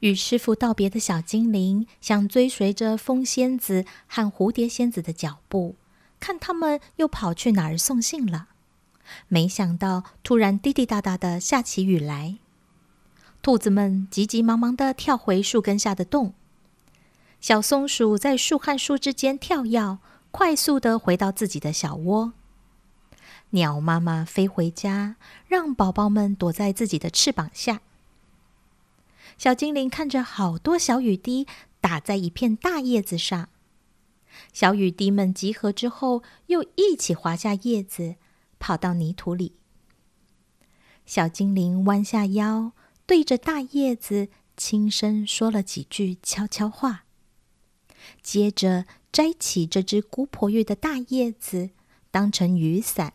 与师傅道别的小精灵想追随着风仙子和蝴蝶仙子的脚步，看他们又跑去哪儿送信了。没想到，突然滴滴答答的下起雨来。兔子们急急忙忙的跳回树根下的洞。小松鼠在树和树之间跳跃，快速的回到自己的小窝。鸟妈妈飞回家，让宝宝们躲在自己的翅膀下。小精灵看着好多小雨滴打在一片大叶子上，小雨滴们集合之后，又一起滑下叶子。跑到泥土里，小精灵弯下腰，对着大叶子轻声说了几句悄悄话，接着摘起这只姑婆玉的大叶子，当成雨伞，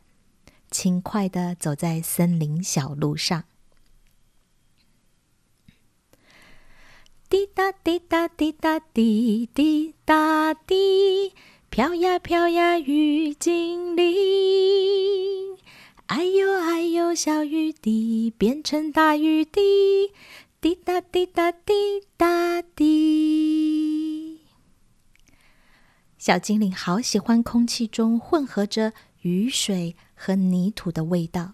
轻快的走在森林小路上。滴答滴答滴答滴滴答滴。飘呀飘呀，雨精灵！哎呦哎呦，小雨滴变成大雨滴，滴答滴答滴答滴。小精灵好喜欢空气中混合着雨水和泥土的味道，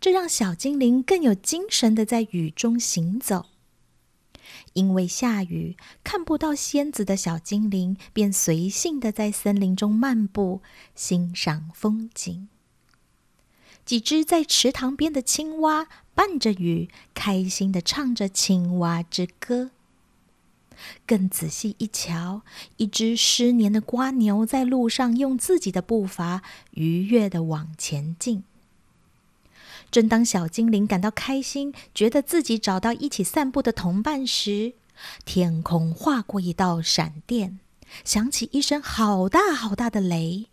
这让小精灵更有精神的在雨中行走。因为下雨看不到仙子的小精灵，便随性的在森林中漫步，欣赏风景。几只在池塘边的青蛙伴着雨，开心的唱着青蛙之歌。更仔细一瞧，一只失年的瓜牛在路上用自己的步伐愉悦的往前进。正当小精灵感到开心，觉得自己找到一起散步的同伴时，天空划过一道闪电，响起一声好大好大的雷。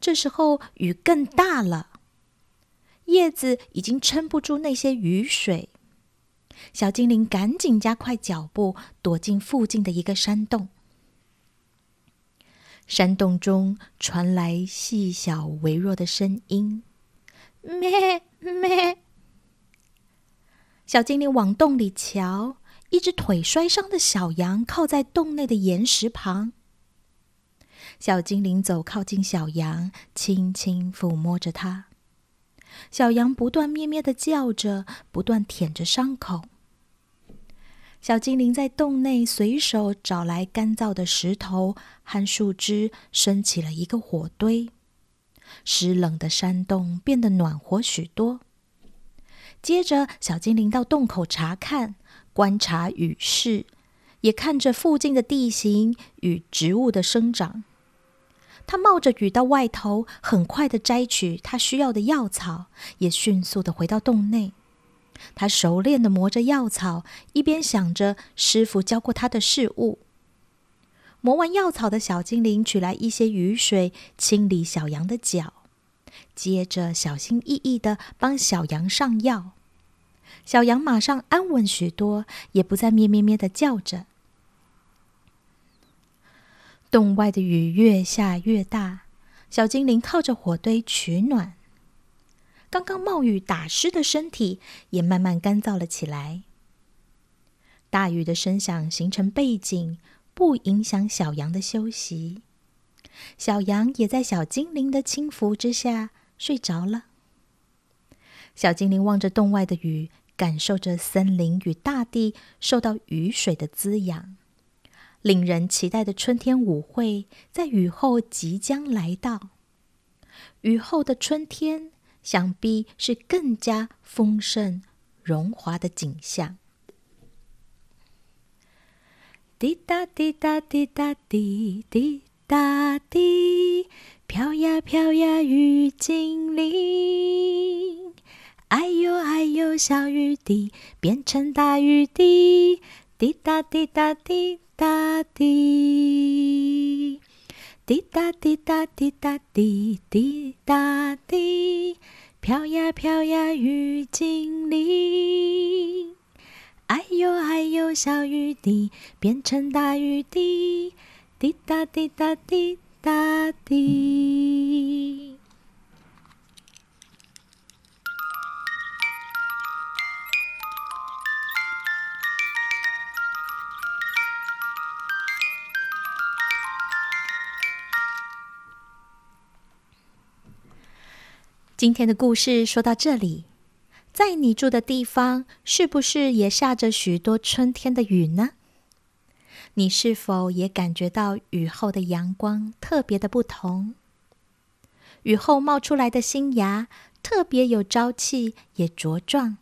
这时候雨更大了，叶子已经撑不住那些雨水。小精灵赶紧加快脚步，躲进附近的一个山洞。山洞中传来细小微弱的声音。咩咩！小精灵往洞里瞧，一只腿摔伤的小羊靠在洞内的岩石旁。小精灵走靠近小羊，轻轻抚摸着它。小羊不断咩咩的叫着，不断舔着伤口。小精灵在洞内随手找来干燥的石头和树枝，升起了一个火堆。湿冷的山洞变得暖和许多。接着，小精灵到洞口查看、观察雨势，也看着附近的地形与植物的生长。他冒着雨到外头，很快的摘取他需要的药草，也迅速的回到洞内。他熟练的磨着药草，一边想着师傅教过他的事物。磨完药草的小精灵取来一些雨水，清理小羊的脚，接着小心翼翼的帮小羊上药。小羊马上安稳许多，也不再咩咩咩的叫着。洞外的雨越下越大，小精灵靠着火堆取暖。刚刚冒雨打湿的身体也慢慢干燥了起来。大雨的声响形成背景。不影响小羊的休息，小羊也在小精灵的轻抚之下睡着了。小精灵望着洞外的雨，感受着森林与大地受到雨水的滋养。令人期待的春天舞会在雨后即将来到。雨后的春天，想必是更加丰盛、荣华的景象。滴答滴答滴答滴滴答滴，飘呀飘呀雨精灵。哎呦哎呦小雨滴变成大雨滴，滴答滴答滴答滴，滴答滴答滴答滴滴答滴，飘呀飘呀雨精灵。哎呦哎呦，小雨滴变成大雨滴，滴答滴答滴答滴。今天的故事说到这里，在你住的地方，是不是也下着许多春天的雨呢？你是否也感觉到雨后的阳光特别的不同？雨后冒出来的新芽特别有朝气，也茁壮。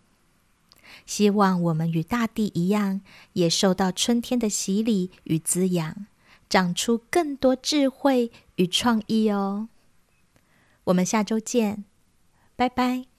希望我们与大地一样，也受到春天的洗礼与滋养，长出更多智慧与创意哦。我们下周见，拜拜。